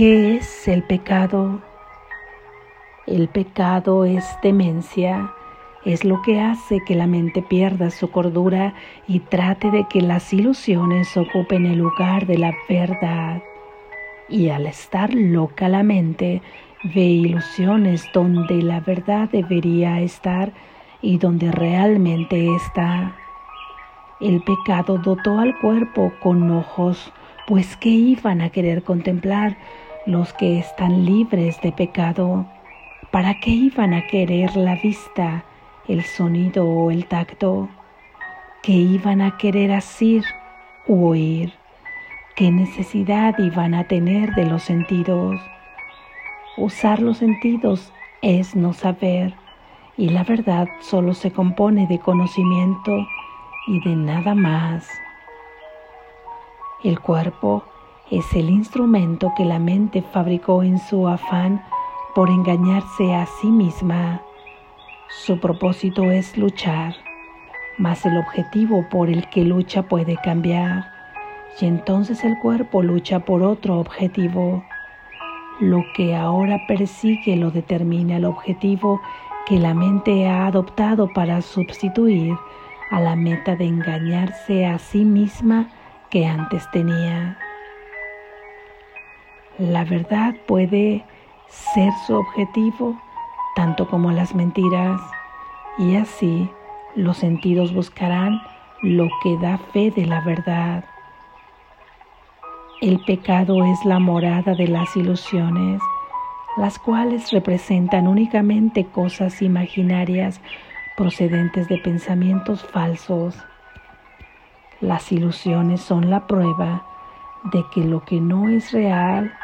¿Qué es el pecado? El pecado es demencia, es lo que hace que la mente pierda su cordura y trate de que las ilusiones ocupen el lugar de la verdad. Y al estar loca la mente, ve ilusiones donde la verdad debería estar y donde realmente está. El pecado dotó al cuerpo con ojos, pues ¿qué iban a querer contemplar los que están libres de pecado? ¿Para qué iban a querer la vista, el sonido o el tacto? ¿Qué iban a querer asir u oír? ¿Qué necesidad iban a tener de los sentidos? Usar los sentidos es no saber, y la verdad solo se compone de conocimiento y de nada más. El cuerpo es el instrumento que la mente fabricó en su afán por engañarse a sí misma. Su propósito es luchar, mas el objetivo por el que lucha puede cambiar, y entonces el cuerpo lucha por otro objetivo. Lo que ahora persigue lo determina el objetivo que la mente ha adoptado para sustituir a la meta de engañarse a sí misma que antes tenía. La verdad puede ser su objetivo tanto como las mentiras y así los sentidos buscarán lo que da fe de la verdad. El pecado es la morada de las ilusiones, las cuales representan únicamente cosas imaginarias procedentes de pensamientos falsos. Las ilusiones son la prueba de que lo que no es real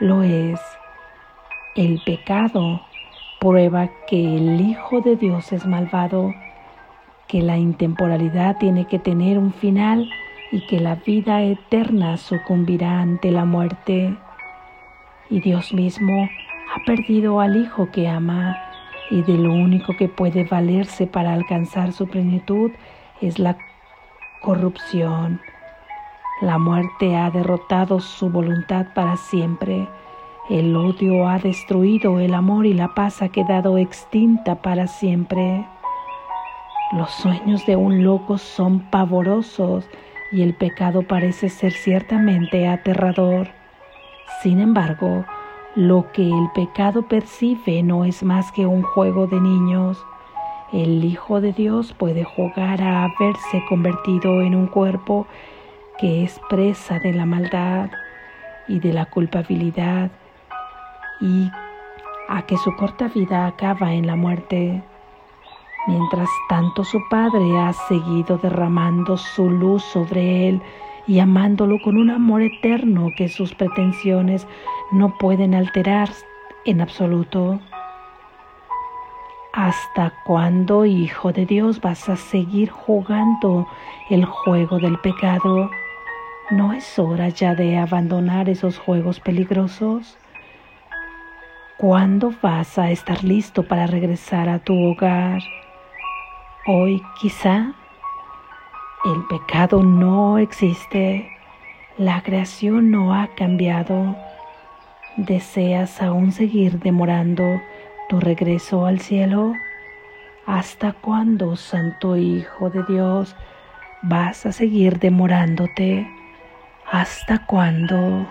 lo es. El pecado prueba que el Hijo de Dios es malvado, que la intemporalidad tiene que tener un final y que la vida eterna sucumbirá ante la muerte. Y Dios mismo ha perdido al Hijo que ama y de lo único que puede valerse para alcanzar su plenitud es la corrupción. La muerte ha derrotado su voluntad para siempre. El odio ha destruido el amor y la paz ha quedado extinta para siempre. Los sueños de un loco son pavorosos y el pecado parece ser ciertamente aterrador. Sin embargo, lo que el pecado percibe no es más que un juego de niños. El Hijo de Dios puede jugar a haberse convertido en un cuerpo que es presa de la maldad y de la culpabilidad y a que su corta vida acaba en la muerte. Mientras tanto su Padre ha seguido derramando su luz sobre él y amándolo con un amor eterno que sus pretensiones no pueden alterar en absoluto. ¿Hasta cuándo, Hijo de Dios, vas a seguir jugando el juego del pecado? ¿No es hora ya de abandonar esos juegos peligrosos? ¿Cuándo vas a estar listo para regresar a tu hogar? Hoy quizá el pecado no existe, la creación no ha cambiado. ¿Deseas aún seguir demorando tu regreso al cielo? ¿Hasta cuándo, Santo Hijo de Dios, vas a seguir demorándote? ¿Hasta cuándo?